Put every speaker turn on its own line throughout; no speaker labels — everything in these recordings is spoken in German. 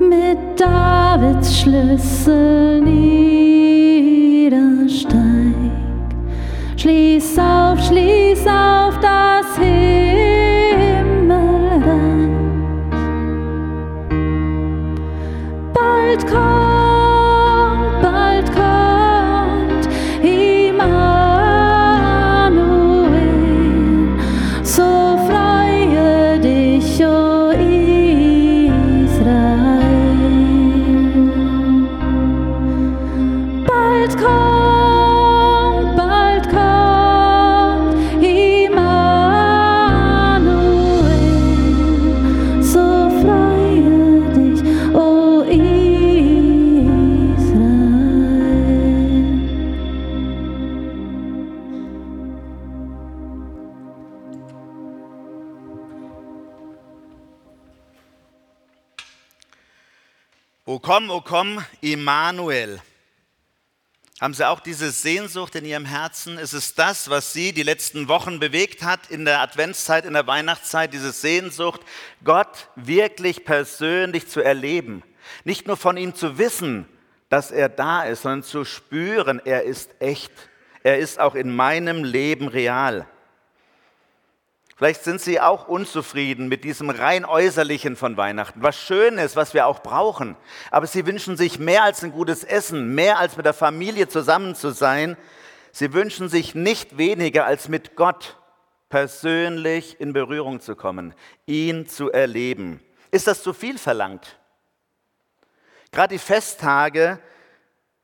mit Davids Schlüssel niedersteig. Schließ auf, O
komm, o komm, Immanuel. Haben Sie auch diese Sehnsucht in Ihrem Herzen? Ist es das, was Sie die letzten Wochen bewegt hat in der Adventszeit, in der Weihnachtszeit, diese Sehnsucht, Gott wirklich persönlich zu erleben? Nicht nur von ihm zu wissen, dass er da ist, sondern zu spüren, er ist echt. Er ist auch in meinem Leben real. Vielleicht sind Sie auch unzufrieden mit diesem rein äußerlichen von Weihnachten, was schön ist, was wir auch brauchen. Aber Sie wünschen sich mehr als ein gutes Essen, mehr als mit der Familie zusammen zu sein. Sie wünschen sich nicht weniger als mit Gott persönlich in Berührung zu kommen, ihn zu erleben. Ist das zu viel verlangt? Gerade die Festtage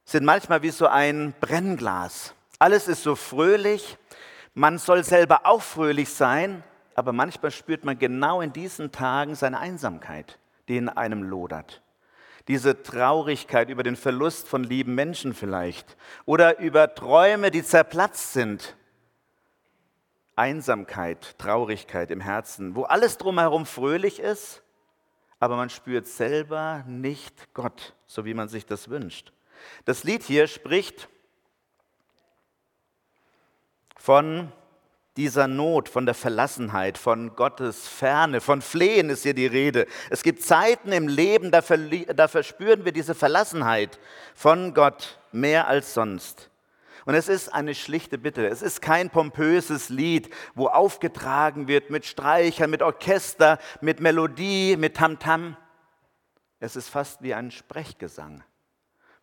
sind manchmal wie so ein Brennglas. Alles ist so fröhlich, man soll selber auch fröhlich sein, aber manchmal spürt man genau in diesen Tagen seine Einsamkeit, die in einem lodert. Diese Traurigkeit über den Verlust von lieben Menschen vielleicht oder über Träume, die zerplatzt sind. Einsamkeit, Traurigkeit im Herzen, wo alles drumherum fröhlich ist, aber man spürt selber nicht Gott, so wie man sich das wünscht. Das Lied hier spricht von dieser Not, von der Verlassenheit, von Gottes Ferne, von Flehen ist hier die Rede. Es gibt Zeiten im Leben, da, da verspüren wir diese Verlassenheit von Gott mehr als sonst. Und es ist eine schlichte Bitte. Es ist kein pompöses Lied, wo aufgetragen wird mit Streichern, mit Orchester, mit Melodie, mit Tamtam. Es ist fast wie ein Sprechgesang,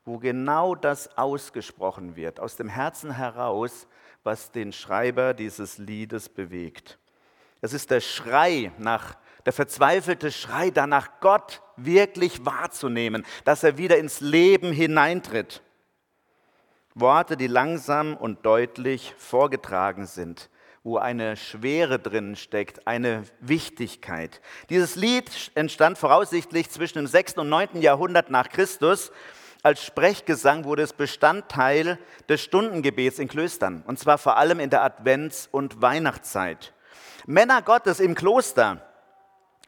wo genau das ausgesprochen wird, aus dem Herzen heraus, was den Schreiber dieses Liedes bewegt. Es ist der Schrei nach, der verzweifelte Schrei danach, Gott wirklich wahrzunehmen, dass er wieder ins Leben hineintritt. Worte, die langsam und deutlich vorgetragen sind, wo eine Schwere drin steckt, eine Wichtigkeit. Dieses Lied entstand voraussichtlich zwischen dem 6. und 9. Jahrhundert nach Christus. Als Sprechgesang wurde es Bestandteil des Stundengebets in Klöstern, und zwar vor allem in der Advents- und Weihnachtszeit. Männer Gottes im Kloster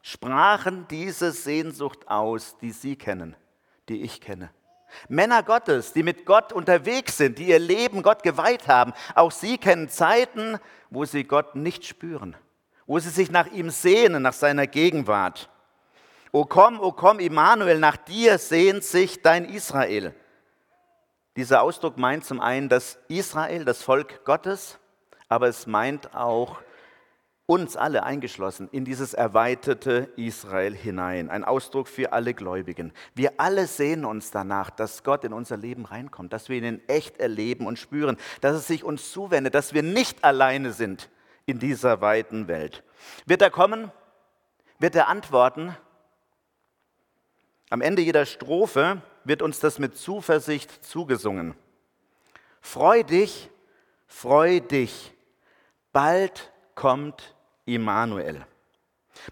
sprachen diese Sehnsucht aus, die Sie kennen, die ich kenne. Männer Gottes, die mit Gott unterwegs sind, die ihr Leben Gott geweiht haben, auch sie kennen Zeiten, wo sie Gott nicht spüren, wo sie sich nach ihm sehnen, nach seiner Gegenwart. O komm, o komm, Immanuel, nach dir sehnt sich dein Israel. Dieser Ausdruck meint zum einen das Israel, das Volk Gottes, aber es meint auch uns alle eingeschlossen in dieses erweiterte Israel hinein. Ein Ausdruck für alle Gläubigen. Wir alle sehen uns danach, dass Gott in unser Leben reinkommt, dass wir ihn in echt erleben und spüren, dass es sich uns zuwendet, dass wir nicht alleine sind in dieser weiten Welt. Wird er kommen? Wird er antworten? Am Ende jeder Strophe wird uns das mit Zuversicht zugesungen. Freu dich, freu dich, bald kommt Immanuel.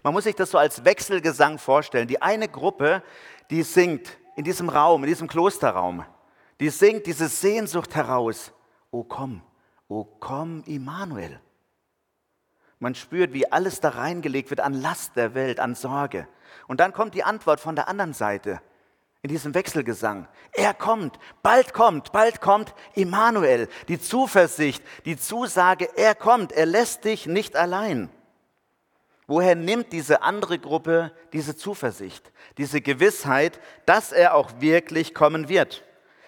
Man muss sich das so als Wechselgesang vorstellen. Die eine Gruppe, die singt in diesem Raum, in diesem Klosterraum, die singt diese Sehnsucht heraus. O komm, o komm, Immanuel. Man spürt, wie alles da reingelegt wird an Last der Welt, an Sorge. Und dann kommt die Antwort von der anderen Seite in diesem Wechselgesang. Er kommt, bald kommt, bald kommt Immanuel. Die Zuversicht, die Zusage, er kommt, er lässt dich nicht allein. Woher nimmt diese andere Gruppe diese Zuversicht, diese Gewissheit, dass er auch wirklich kommen wird?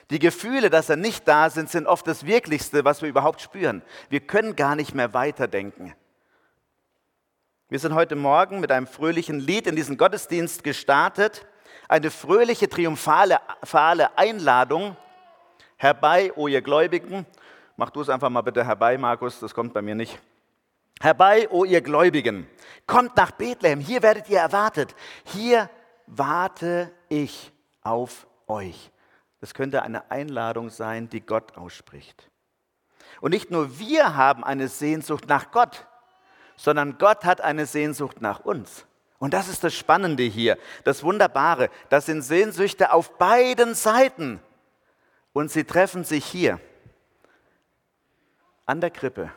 Die Gefühle, dass er nicht da sind, sind oft das Wirklichste, was wir überhaupt spüren. Wir können gar nicht mehr weiterdenken. Wir sind heute Morgen mit einem fröhlichen Lied in diesen Gottesdienst gestartet. Eine fröhliche, triumphale Einladung. Herbei, o ihr Gläubigen. Mach du es einfach mal bitte herbei, Markus, das kommt bei mir nicht. Herbei, o ihr Gläubigen, kommt nach Bethlehem, hier werdet ihr erwartet, hier warte ich auf euch. Das könnte eine Einladung sein, die Gott ausspricht. Und nicht nur wir haben eine Sehnsucht nach Gott, sondern Gott hat eine Sehnsucht nach uns. Und das ist das Spannende hier, das Wunderbare. Das sind Sehnsüchte auf beiden Seiten. Und sie treffen sich hier an der Krippe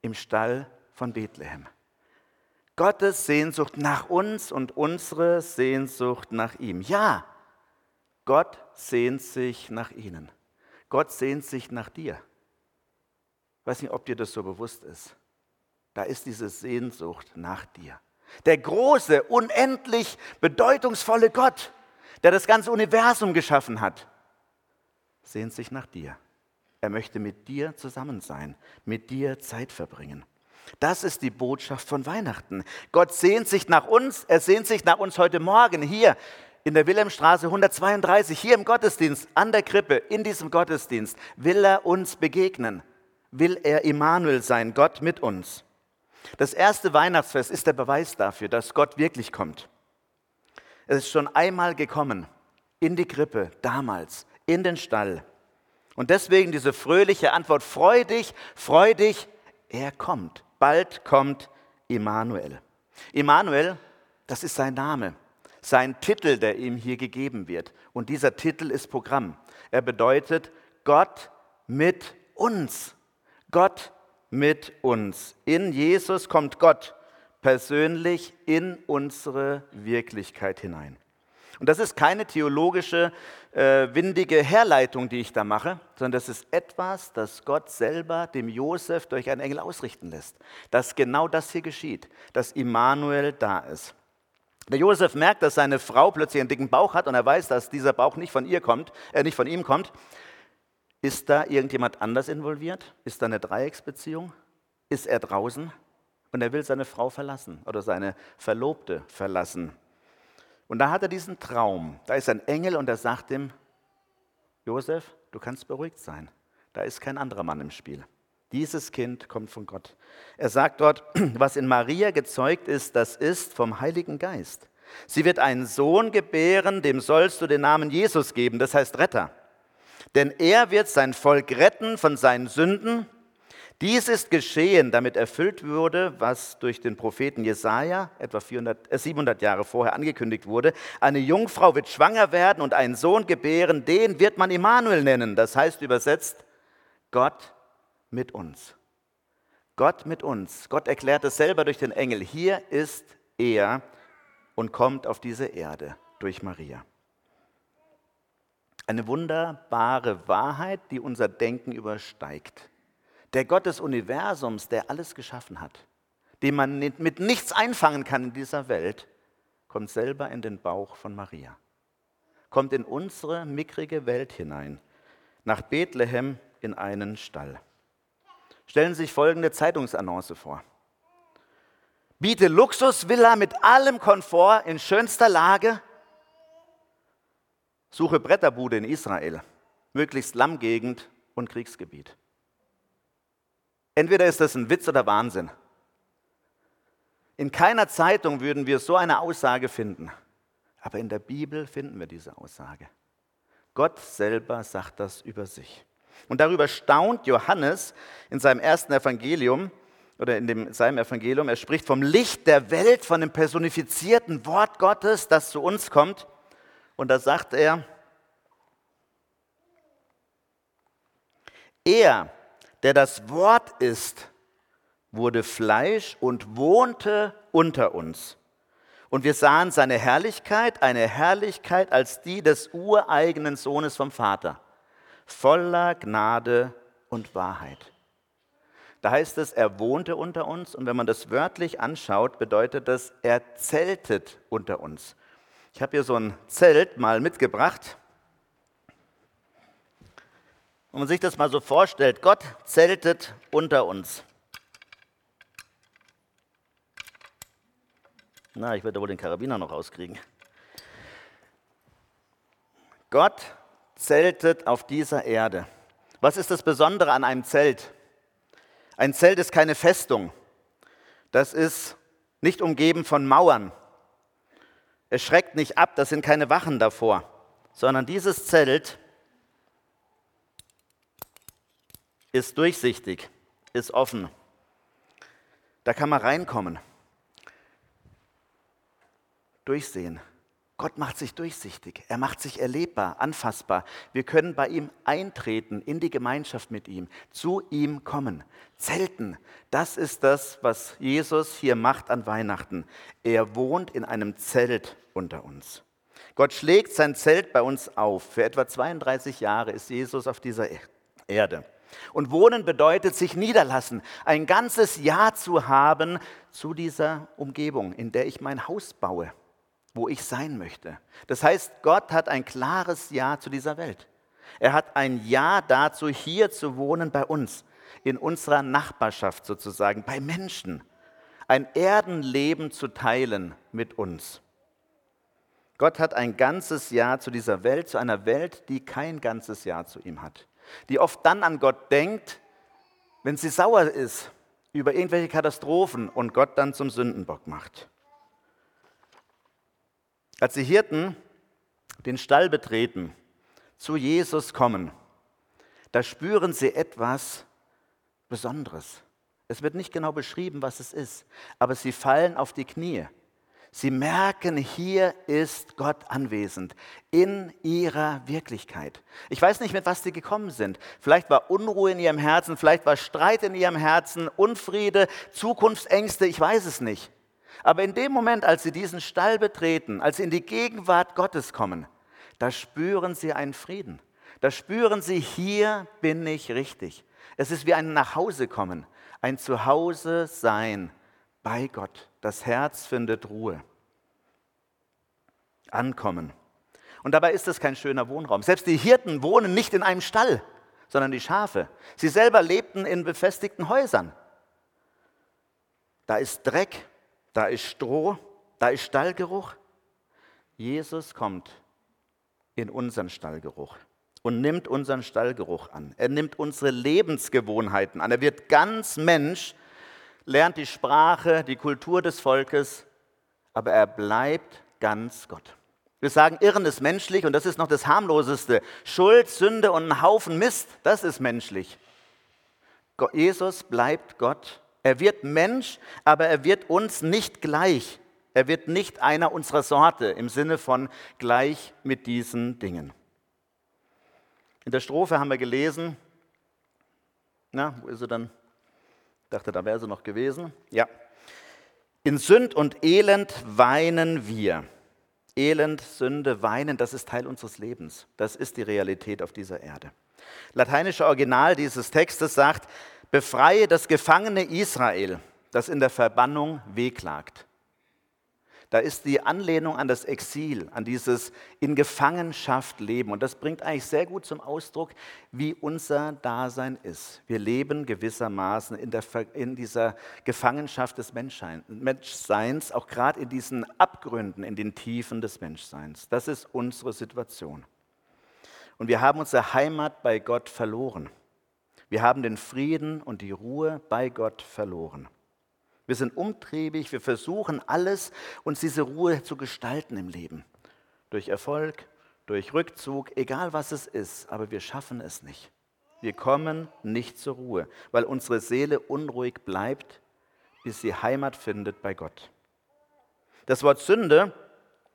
im Stall von Bethlehem. Gottes Sehnsucht nach uns und unsere Sehnsucht nach ihm. Ja, Gott sehnt sich nach ihnen. Gott sehnt sich nach dir. Ich weiß nicht, ob dir das so bewusst ist. Da ist diese Sehnsucht nach dir. Der große, unendlich bedeutungsvolle Gott, der das ganze Universum geschaffen hat, sehnt sich nach dir. Er möchte mit dir zusammen sein, mit dir Zeit verbringen. Das ist die Botschaft von Weihnachten. Gott sehnt sich nach uns, er sehnt sich nach uns heute Morgen hier in der Wilhelmstraße 132, hier im Gottesdienst, an der Krippe, in diesem Gottesdienst, will er uns begegnen, will er Immanuel sein, Gott mit uns. Das erste Weihnachtsfest ist der Beweis dafür, dass Gott wirklich kommt. Es ist schon einmal gekommen, in die Krippe, damals, in den Stall. Und deswegen diese fröhliche Antwort, freu dich, freu dich, er kommt. Bald kommt Immanuel. Immanuel, das ist sein Name, sein Titel, der ihm hier gegeben wird. Und dieser Titel ist Programm. Er bedeutet Gott mit uns. Gott mit uns. In Jesus kommt Gott persönlich in unsere Wirklichkeit hinein. Und das ist keine theologische, äh, windige Herleitung, die ich da mache, sondern das ist etwas, das Gott selber dem Josef durch einen Engel ausrichten lässt. Dass genau das hier geschieht, dass Immanuel da ist. Der Josef merkt, dass seine Frau plötzlich einen dicken Bauch hat und er weiß, dass dieser Bauch nicht von ihr kommt, äh, nicht von ihm kommt. Ist da irgendjemand anders involviert? Ist da eine Dreiecksbeziehung? Ist er draußen? Und er will seine Frau verlassen oder seine Verlobte verlassen. Und da hat er diesen Traum. Da ist ein Engel und er sagt ihm, Josef, du kannst beruhigt sein. Da ist kein anderer Mann im Spiel. Dieses Kind kommt von Gott. Er sagt dort, was in Maria gezeugt ist, das ist vom Heiligen Geist. Sie wird einen Sohn gebären, dem sollst du den Namen Jesus geben, das heißt Retter. Denn er wird sein Volk retten von seinen Sünden dies ist geschehen, damit erfüllt wurde, was durch den Propheten Jesaja etwa 400, äh 700 Jahre vorher angekündigt wurde. Eine Jungfrau wird schwanger werden und einen Sohn gebären, den wird man Immanuel nennen. Das heißt übersetzt, Gott mit uns. Gott mit uns. Gott erklärt es selber durch den Engel. Hier ist er und kommt auf diese Erde durch Maria. Eine wunderbare Wahrheit, die unser Denken übersteigt. Der Gott des Universums, der alles geschaffen hat, den man mit nichts einfangen kann in dieser Welt, kommt selber in den Bauch von Maria, kommt in unsere mickrige Welt hinein, nach Bethlehem in einen Stall. Stellen Sie sich folgende Zeitungsannonce vor. Biete Luxusvilla mit allem Komfort in schönster Lage. Suche Bretterbude in Israel, möglichst Lammgegend und Kriegsgebiet. Entweder ist das ein Witz oder Wahnsinn. In keiner Zeitung würden wir so eine Aussage finden. Aber in der Bibel finden wir diese Aussage. Gott selber sagt das über sich. Und darüber staunt Johannes in seinem ersten Evangelium oder in dem, seinem Evangelium. Er spricht vom Licht der Welt, von dem personifizierten Wort Gottes, das zu uns kommt. Und da sagt er, er, der das Wort ist, wurde Fleisch und wohnte unter uns. Und wir sahen seine Herrlichkeit, eine Herrlichkeit als die des ureigenen Sohnes vom Vater, voller Gnade und Wahrheit. Da heißt es, er wohnte unter uns und wenn man das wörtlich anschaut, bedeutet das, er zeltet unter uns. Ich habe hier so ein Zelt mal mitgebracht. Wenn man sich das mal so vorstellt, Gott zeltet unter uns. Na, ich werde wohl den Karabiner noch rauskriegen. Gott zeltet auf dieser Erde. Was ist das Besondere an einem Zelt? Ein Zelt ist keine Festung. Das ist nicht umgeben von Mauern. Es schreckt nicht ab, das sind keine Wachen davor, sondern dieses Zelt ist durchsichtig, ist offen. Da kann man reinkommen, durchsehen. Gott macht sich durchsichtig, er macht sich erlebbar, anfassbar. Wir können bei ihm eintreten, in die Gemeinschaft mit ihm, zu ihm kommen. Zelten, das ist das, was Jesus hier macht an Weihnachten. Er wohnt in einem Zelt unter uns. Gott schlägt sein Zelt bei uns auf. Für etwa 32 Jahre ist Jesus auf dieser e- Erde. Und wohnen bedeutet sich niederlassen, ein ganzes Jahr zu haben zu dieser Umgebung, in der ich mein Haus baue wo ich sein möchte. Das heißt, Gott hat ein klares Ja zu dieser Welt. Er hat ein Ja dazu, hier zu wohnen bei uns, in unserer Nachbarschaft sozusagen, bei Menschen. Ein Erdenleben zu teilen mit uns. Gott hat ein ganzes Ja zu dieser Welt, zu einer Welt, die kein ganzes Ja zu ihm hat. Die oft dann an Gott denkt, wenn sie sauer ist über irgendwelche Katastrophen und Gott dann zum Sündenbock macht. Als die Hirten den Stall betreten, zu Jesus kommen, da spüren sie etwas Besonderes. Es wird nicht genau beschrieben, was es ist, aber sie fallen auf die Knie. Sie merken, hier ist Gott anwesend in ihrer Wirklichkeit. Ich weiß nicht, mit was sie gekommen sind. Vielleicht war Unruhe in ihrem Herzen, vielleicht war Streit in ihrem Herzen, Unfriede, Zukunftsängste, ich weiß es nicht. Aber in dem Moment, als sie diesen Stall betreten, als sie in die Gegenwart Gottes kommen, da spüren sie einen Frieden. Da spüren sie, hier bin ich richtig. Es ist wie ein Nachhausekommen, ein Zuhause sein bei Gott. Das Herz findet Ruhe. Ankommen. Und dabei ist es kein schöner Wohnraum. Selbst die Hirten wohnen nicht in einem Stall, sondern die Schafe. Sie selber lebten in befestigten Häusern. Da ist Dreck, da ist Stroh, da ist Stallgeruch. Jesus kommt in unseren Stallgeruch und nimmt unseren Stallgeruch an. Er nimmt unsere Lebensgewohnheiten an. Er wird ganz Mensch, lernt die Sprache, die Kultur des Volkes, aber er bleibt ganz Gott. Wir sagen, Irren ist menschlich und das ist noch das harmloseste. Schuld, Sünde und ein Haufen Mist, das ist menschlich. Jesus bleibt Gott er wird Mensch, aber er wird uns nicht gleich. Er wird nicht einer unserer Sorte im Sinne von gleich mit diesen Dingen. In der Strophe haben wir gelesen, na, wo ist sie dann? Ich dachte, da wäre sie noch gewesen. Ja. In Sünd und Elend weinen wir. Elend, Sünde, Weinen, das ist Teil unseres Lebens. Das ist die Realität auf dieser Erde. Lateinische Original dieses Textes sagt, Befreie das gefangene Israel, das in der Verbannung wehklagt. Da ist die Anlehnung an das Exil, an dieses in Gefangenschaft leben. Und das bringt eigentlich sehr gut zum Ausdruck, wie unser Dasein ist. Wir leben gewissermaßen in, der, in dieser Gefangenschaft des Menschseins, auch gerade in diesen Abgründen, in den Tiefen des Menschseins. Das ist unsere Situation. Und wir haben unsere Heimat bei Gott verloren. Wir haben den Frieden und die Ruhe bei Gott verloren. Wir sind umtriebig, wir versuchen alles, uns diese Ruhe zu gestalten im Leben. Durch Erfolg, durch Rückzug, egal was es ist, aber wir schaffen es nicht. Wir kommen nicht zur Ruhe, weil unsere Seele unruhig bleibt, bis sie Heimat findet bei Gott. Das Wort Sünde,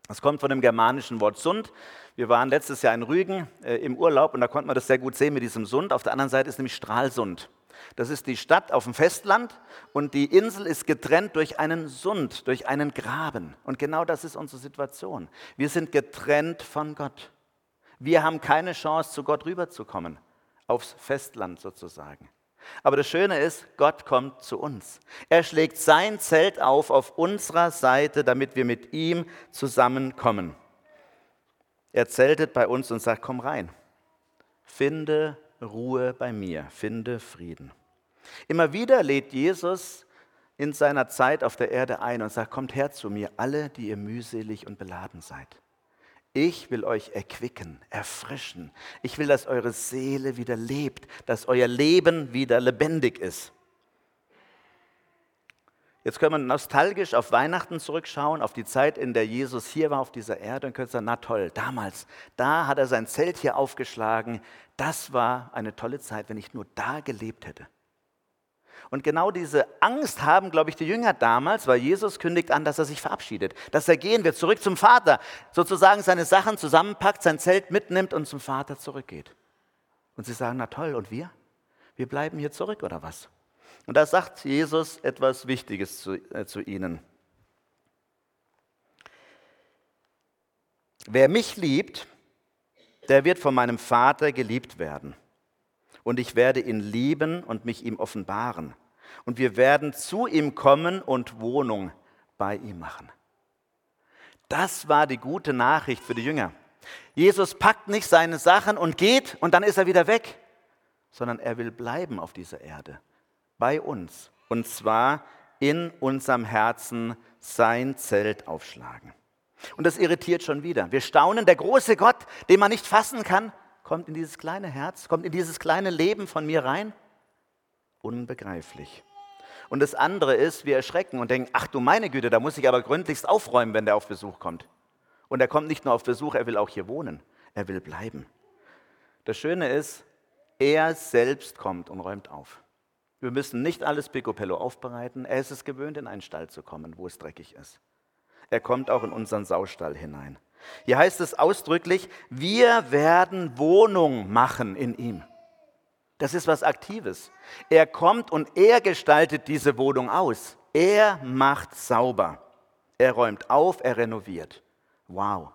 das kommt von dem germanischen Wort Sund, wir waren letztes Jahr in Rügen äh, im Urlaub und da konnte man das sehr gut sehen mit diesem Sund. Auf der anderen Seite ist nämlich Stralsund. Das ist die Stadt auf dem Festland und die Insel ist getrennt durch einen Sund, durch einen Graben. Und genau das ist unsere Situation. Wir sind getrennt von Gott. Wir haben keine Chance, zu Gott rüberzukommen, aufs Festland sozusagen. Aber das Schöne ist, Gott kommt zu uns. Er schlägt sein Zelt auf auf unserer Seite, damit wir mit ihm zusammenkommen. Er zeltet bei uns und sagt, komm rein. Finde Ruhe bei mir, finde Frieden. Immer wieder lädt Jesus in seiner Zeit auf der Erde ein und sagt, kommt her zu mir, alle, die ihr mühselig und beladen seid. Ich will euch erquicken, erfrischen. Ich will, dass eure Seele wieder lebt, dass euer Leben wieder lebendig ist. Jetzt können wir nostalgisch auf Weihnachten zurückschauen, auf die Zeit, in der Jesus hier war auf dieser Erde und können sagen, na toll, damals, da hat er sein Zelt hier aufgeschlagen. Das war eine tolle Zeit, wenn ich nur da gelebt hätte. Und genau diese Angst haben, glaube ich, die Jünger damals, weil Jesus kündigt an, dass er sich verabschiedet, dass er gehen wird, zurück zum Vater, sozusagen seine Sachen zusammenpackt, sein Zelt mitnimmt und zum Vater zurückgeht. Und sie sagen, na toll, und wir? Wir bleiben hier zurück oder was? Und da sagt Jesus etwas Wichtiges zu, äh, zu ihnen. Wer mich liebt, der wird von meinem Vater geliebt werden. Und ich werde ihn lieben und mich ihm offenbaren. Und wir werden zu ihm kommen und Wohnung bei ihm machen. Das war die gute Nachricht für die Jünger. Jesus packt nicht seine Sachen und geht und dann ist er wieder weg, sondern er will bleiben auf dieser Erde bei uns und zwar in unserem Herzen sein Zelt aufschlagen. Und das irritiert schon wieder. Wir staunen, der große Gott, den man nicht fassen kann, kommt in dieses kleine Herz, kommt in dieses kleine Leben von mir rein. Unbegreiflich. Und das andere ist, wir erschrecken und denken, ach du meine Güte, da muss ich aber gründlichst aufräumen, wenn der auf Besuch kommt. Und er kommt nicht nur auf Besuch, er will auch hier wohnen. Er will bleiben. Das Schöne ist, er selbst kommt und räumt auf. Wir müssen nicht alles picobello aufbereiten. Er ist es gewöhnt, in einen Stall zu kommen, wo es dreckig ist. Er kommt auch in unseren Saustall hinein. Hier heißt es ausdrücklich, wir werden Wohnung machen in ihm. Das ist was Aktives. Er kommt und er gestaltet diese Wohnung aus. Er macht sauber. Er räumt auf, er renoviert. Wow,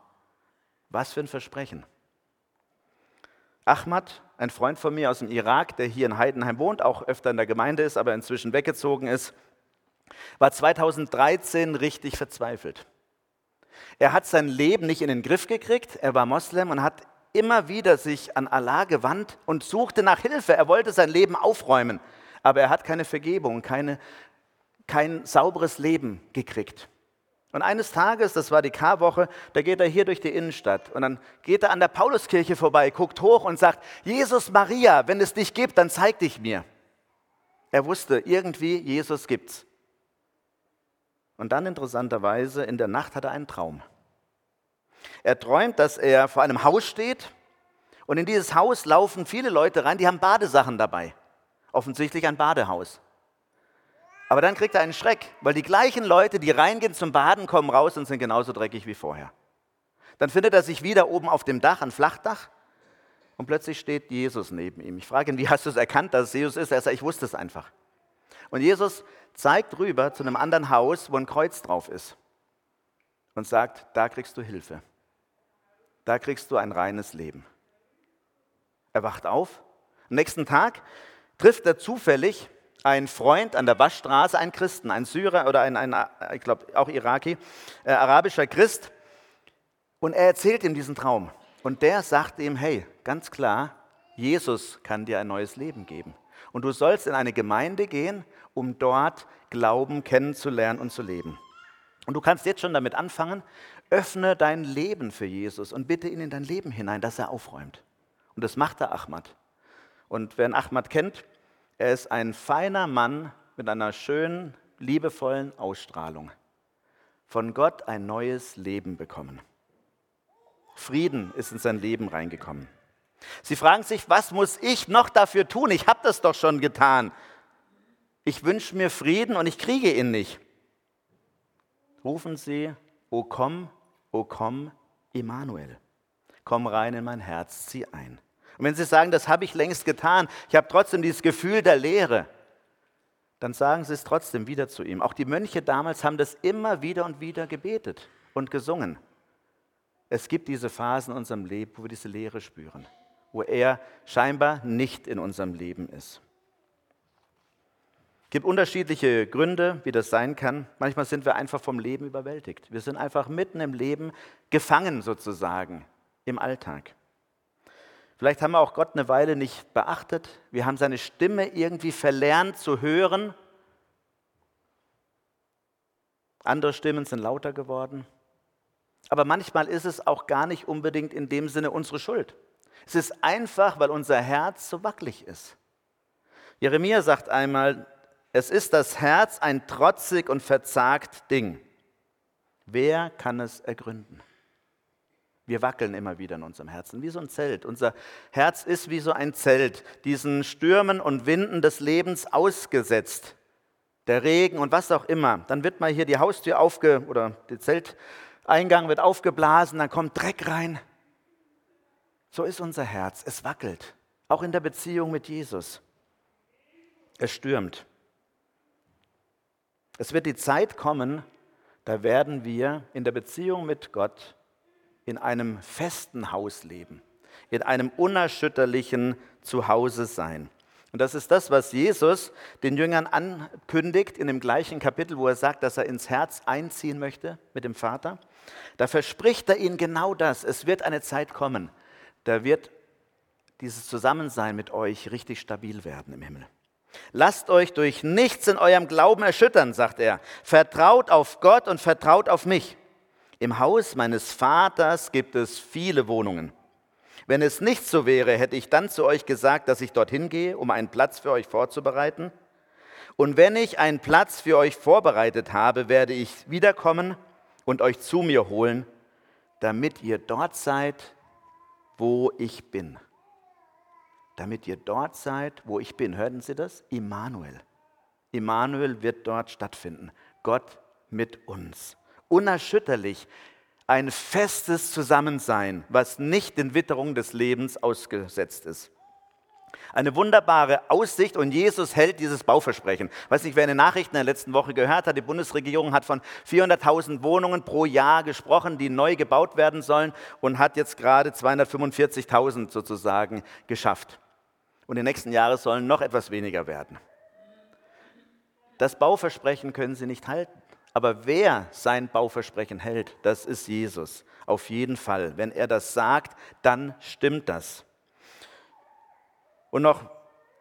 was für ein Versprechen. Ahmad, ein Freund von mir aus dem Irak, der hier in Heidenheim wohnt, auch öfter in der Gemeinde ist, aber inzwischen weggezogen ist, war 2013 richtig verzweifelt. Er hat sein Leben nicht in den Griff gekriegt, er war Moslem und hat immer wieder sich an Allah gewandt und suchte nach Hilfe. Er wollte sein Leben aufräumen, aber er hat keine Vergebung, keine, kein sauberes Leben gekriegt. Und eines Tages, das war die Karwoche, da geht er hier durch die Innenstadt und dann geht er an der Pauluskirche vorbei, guckt hoch und sagt, Jesus Maria, wenn es dich gibt, dann zeig dich mir. Er wusste, irgendwie Jesus gibt's. Und dann interessanterweise, in der Nacht hat er einen Traum. Er träumt, dass er vor einem Haus steht und in dieses Haus laufen viele Leute rein, die haben Badesachen dabei. Offensichtlich ein Badehaus. Aber dann kriegt er einen Schreck, weil die gleichen Leute, die reingehen zum Baden, kommen raus und sind genauso dreckig wie vorher. Dann findet er sich wieder oben auf dem Dach, ein Flachdach, und plötzlich steht Jesus neben ihm. Ich frage ihn, wie hast du es erkannt, dass es Jesus ist? Er sagt, ich wusste es einfach. Und Jesus zeigt rüber zu einem anderen Haus, wo ein Kreuz drauf ist und sagt, da kriegst du Hilfe. Da kriegst du ein reines Leben. Er wacht auf. Am nächsten Tag trifft er zufällig ein Freund an der Waschstraße, ein Christen, ein Syrer oder ein, ein ich glaube auch Iraki, äh, arabischer Christ. Und er erzählt ihm diesen Traum. Und der sagt ihm, hey, ganz klar, Jesus kann dir ein neues Leben geben. Und du sollst in eine Gemeinde gehen, um dort Glauben kennenzulernen und zu leben. Und du kannst jetzt schon damit anfangen, öffne dein Leben für Jesus und bitte ihn in dein Leben hinein, dass er aufräumt. Und das macht der Ahmad. Und wer einen Ahmad kennt, er ist ein feiner Mann mit einer schönen, liebevollen Ausstrahlung. Von Gott ein neues Leben bekommen. Frieden ist in sein Leben reingekommen. Sie fragen sich, was muss ich noch dafür tun? Ich habe das doch schon getan. Ich wünsche mir Frieden und ich kriege ihn nicht. Rufen Sie, O komm, O komm, Immanuel. Komm rein in mein Herz, zieh ein. Und wenn Sie sagen, das habe ich längst getan, ich habe trotzdem dieses Gefühl der Leere, dann sagen Sie es trotzdem wieder zu ihm. Auch die Mönche damals haben das immer wieder und wieder gebetet und gesungen. Es gibt diese Phasen in unserem Leben, wo wir diese Leere spüren, wo er scheinbar nicht in unserem Leben ist. Es gibt unterschiedliche Gründe, wie das sein kann. Manchmal sind wir einfach vom Leben überwältigt. Wir sind einfach mitten im Leben gefangen sozusagen im Alltag. Vielleicht haben wir auch Gott eine Weile nicht beachtet. Wir haben seine Stimme irgendwie verlernt zu hören. Andere Stimmen sind lauter geworden. Aber manchmal ist es auch gar nicht unbedingt in dem Sinne unsere Schuld. Es ist einfach, weil unser Herz so wackelig ist. Jeremia sagt einmal, es ist das Herz ein trotzig und verzagt Ding. Wer kann es ergründen? Wir wackeln immer wieder in unserem Herzen, wie so ein Zelt. Unser Herz ist wie so ein Zelt, diesen Stürmen und Winden des Lebens ausgesetzt. Der Regen und was auch immer. Dann wird mal hier die Haustür aufge oder der Zelteingang wird aufgeblasen, dann kommt Dreck rein. So ist unser Herz. Es wackelt. Auch in der Beziehung mit Jesus. Es stürmt. Es wird die Zeit kommen, da werden wir in der Beziehung mit Gott in einem festen Haus leben, in einem unerschütterlichen Zuhause sein. Und das ist das, was Jesus den Jüngern ankündigt in dem gleichen Kapitel, wo er sagt, dass er ins Herz einziehen möchte mit dem Vater. Da verspricht er ihnen genau das. Es wird eine Zeit kommen, da wird dieses Zusammensein mit euch richtig stabil werden im Himmel. Lasst euch durch nichts in eurem Glauben erschüttern, sagt er. Vertraut auf Gott und vertraut auf mich. Im Haus meines Vaters gibt es viele Wohnungen. Wenn es nicht so wäre, hätte ich dann zu euch gesagt, dass ich dorthin gehe, um einen Platz für euch vorzubereiten. Und wenn ich einen Platz für euch vorbereitet habe, werde ich wiederkommen und euch zu mir holen, damit ihr dort seid, wo ich bin damit ihr dort seid, wo ich bin. Hörten Sie das? Immanuel. Immanuel wird dort stattfinden. Gott mit uns. Unerschütterlich. Ein festes Zusammensein, was nicht den Witterungen des Lebens ausgesetzt ist. Eine wunderbare Aussicht und Jesus hält dieses Bauversprechen. Ich weiß nicht, wer in den Nachrichten der letzten Woche gehört hat, die Bundesregierung hat von 400.000 Wohnungen pro Jahr gesprochen, die neu gebaut werden sollen und hat jetzt gerade 245.000 sozusagen geschafft und die nächsten Jahre sollen noch etwas weniger werden. Das Bauversprechen können sie nicht halten. Aber wer sein Bauversprechen hält, das ist Jesus. Auf jeden Fall. Wenn er das sagt, dann stimmt das. Und noch,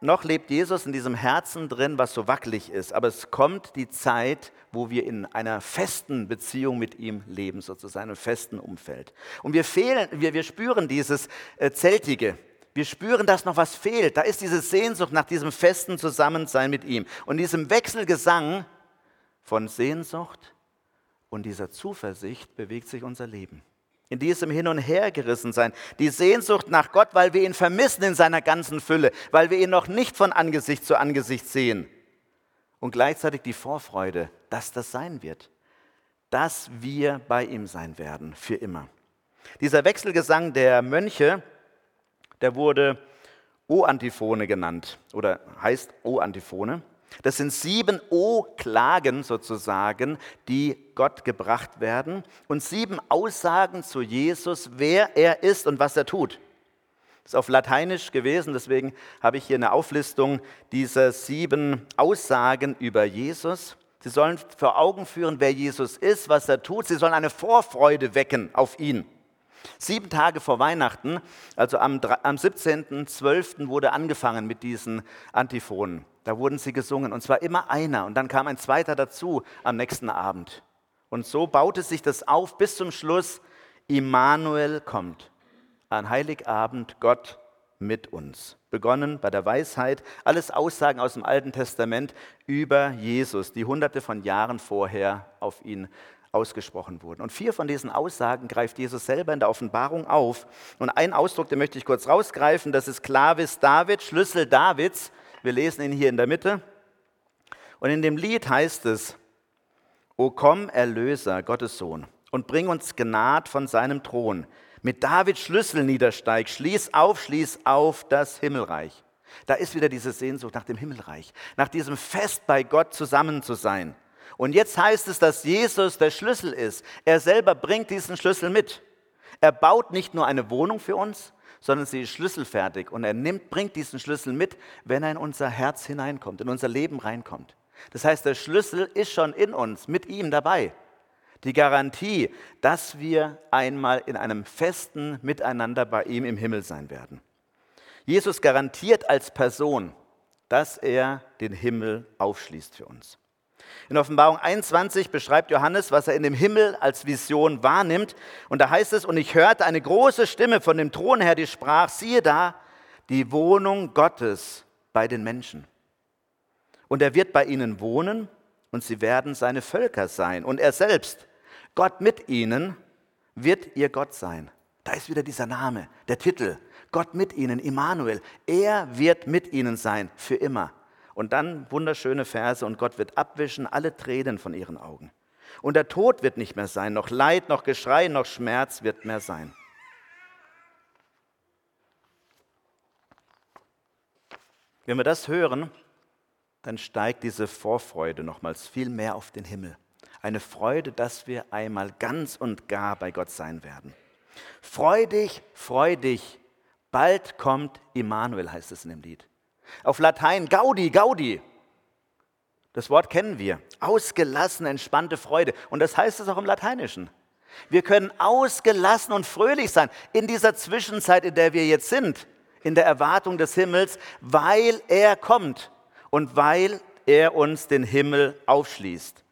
noch lebt Jesus in diesem Herzen drin, was so wackelig ist. Aber es kommt die Zeit, wo wir in einer festen Beziehung mit ihm leben, sozusagen, einem festen Umfeld. Und wir, fehlen, wir, wir spüren dieses äh, Zeltige. Wir spüren, dass noch was fehlt. Da ist diese Sehnsucht nach diesem festen Zusammensein mit ihm. Und diesem Wechselgesang von Sehnsucht und dieser Zuversicht bewegt sich unser Leben. In diesem Hin- und Hergerissen sein. Die Sehnsucht nach Gott, weil wir ihn vermissen in seiner ganzen Fülle, weil wir ihn noch nicht von Angesicht zu Angesicht sehen. Und gleichzeitig die Vorfreude, dass das sein wird. Dass wir bei ihm sein werden, für immer. Dieser Wechselgesang der Mönche, der wurde O-Antiphone genannt oder heißt O-Antiphone. Das sind sieben O-Klagen sozusagen, die Gott gebracht werden und sieben Aussagen zu Jesus, wer er ist und was er tut. Das ist auf Lateinisch gewesen, deswegen habe ich hier eine Auflistung dieser sieben Aussagen über Jesus. Sie sollen vor Augen führen, wer Jesus ist, was er tut. Sie sollen eine Vorfreude wecken auf ihn. Sieben Tage vor Weihnachten, also am, am 17.12. wurde angefangen mit diesen Antiphonen. Da wurden sie gesungen und zwar immer einer und dann kam ein zweiter dazu am nächsten Abend. Und so baute sich das auf bis zum Schluss, Immanuel kommt. An Heiligabend Gott mit uns. Begonnen bei der Weisheit, alles Aussagen aus dem Alten Testament über Jesus, die hunderte von Jahren vorher auf ihn ausgesprochen wurden. Und vier von diesen Aussagen greift Jesus selber in der Offenbarung auf. Und einen Ausdruck, den möchte ich kurz rausgreifen, das ist Clavis David, Schlüssel Davids. Wir lesen ihn hier in der Mitte. Und in dem Lied heißt es, O komm, Erlöser, Gottes Sohn, und bring uns Gnad von seinem Thron. Mit Davids Schlüssel niedersteig, schließ auf, schließ auf das Himmelreich. Da ist wieder diese Sehnsucht nach dem Himmelreich, nach diesem Fest bei Gott zusammen zu sein. Und jetzt heißt es, dass Jesus der Schlüssel ist. Er selber bringt diesen Schlüssel mit. Er baut nicht nur eine Wohnung für uns, sondern sie ist schlüsselfertig und er nimmt, bringt diesen Schlüssel mit, wenn er in unser Herz hineinkommt, in unser Leben reinkommt. Das heißt, der Schlüssel ist schon in uns, mit ihm dabei. Die Garantie, dass wir einmal in einem festen Miteinander bei ihm im Himmel sein werden. Jesus garantiert als Person, dass er den Himmel aufschließt für uns. In Offenbarung 21 beschreibt Johannes, was er in dem Himmel als Vision wahrnimmt. Und da heißt es, und ich hörte eine große Stimme von dem Thron her, die sprach, siehe da, die Wohnung Gottes bei den Menschen. Und er wird bei ihnen wohnen und sie werden seine Völker sein. Und er selbst, Gott mit ihnen, wird ihr Gott sein. Da ist wieder dieser Name, der Titel. Gott mit ihnen, Immanuel. Er wird mit ihnen sein, für immer. Und dann wunderschöne Verse, und Gott wird abwischen alle Tränen von ihren Augen. Und der Tod wird nicht mehr sein, noch Leid, noch Geschrei, noch Schmerz wird mehr sein. Wenn wir das hören, dann steigt diese Vorfreude nochmals viel mehr auf den Himmel. Eine Freude, dass wir einmal ganz und gar bei Gott sein werden. Freu dich, freu dich, bald kommt Immanuel, heißt es in dem Lied. Auf Latein Gaudi, Gaudi. Das Wort kennen wir. Ausgelassen, entspannte Freude. Und das heißt es auch im Lateinischen. Wir können ausgelassen und fröhlich sein in dieser Zwischenzeit, in der wir jetzt sind, in der Erwartung des Himmels, weil er kommt und weil er uns den Himmel aufschließt.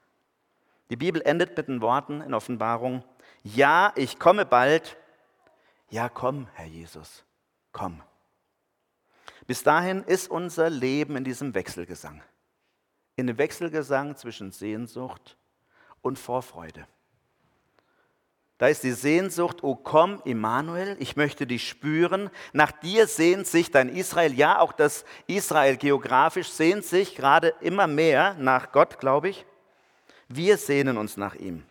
Die Bibel endet mit den Worten in Offenbarung, ja, ich komme bald. Ja, komm, Herr Jesus, komm. Bis dahin ist unser Leben in diesem Wechselgesang. In dem Wechselgesang zwischen Sehnsucht und Vorfreude. Da ist die Sehnsucht, o komm, Immanuel, ich möchte dich spüren. Nach dir sehnt sich dein Israel. Ja, auch das Israel geografisch sehnt sich gerade immer mehr nach Gott, glaube ich. Wir sehnen uns nach ihm.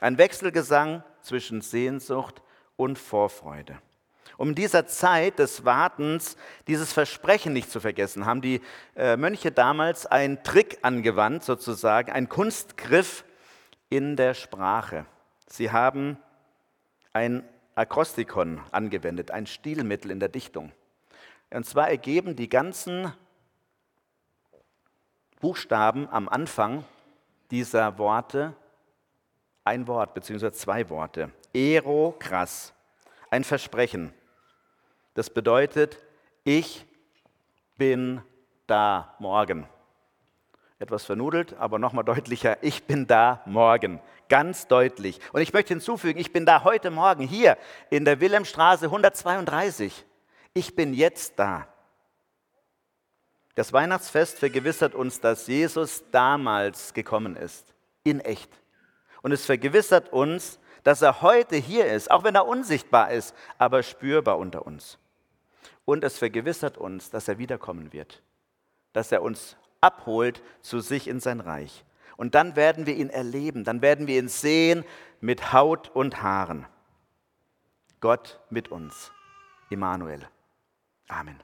Ein Wechselgesang zwischen Sehnsucht und Vorfreude. Um in dieser Zeit des Wartens dieses Versprechen nicht zu vergessen, haben die äh, Mönche damals einen Trick angewandt, sozusagen, einen Kunstgriff in der Sprache. Sie haben ein Akrostikon angewendet, ein Stilmittel in der Dichtung. Und zwar ergeben die ganzen Buchstaben am Anfang dieser Worte ein Wort bzw. zwei Worte. Ero krass, ein Versprechen. Das bedeutet, ich bin da morgen. Etwas vernudelt, aber nochmal deutlicher, ich bin da morgen. Ganz deutlich. Und ich möchte hinzufügen, ich bin da heute Morgen hier in der Wilhelmstraße 132. Ich bin jetzt da. Das Weihnachtsfest vergewissert uns, dass Jesus damals gekommen ist, in echt. Und es vergewissert uns, dass er heute hier ist, auch wenn er unsichtbar ist, aber spürbar unter uns. Und es vergewissert uns, dass er wiederkommen wird, dass er uns abholt zu sich in sein Reich. Und dann werden wir ihn erleben, dann werden wir ihn sehen mit Haut und Haaren. Gott mit uns. Immanuel. Amen.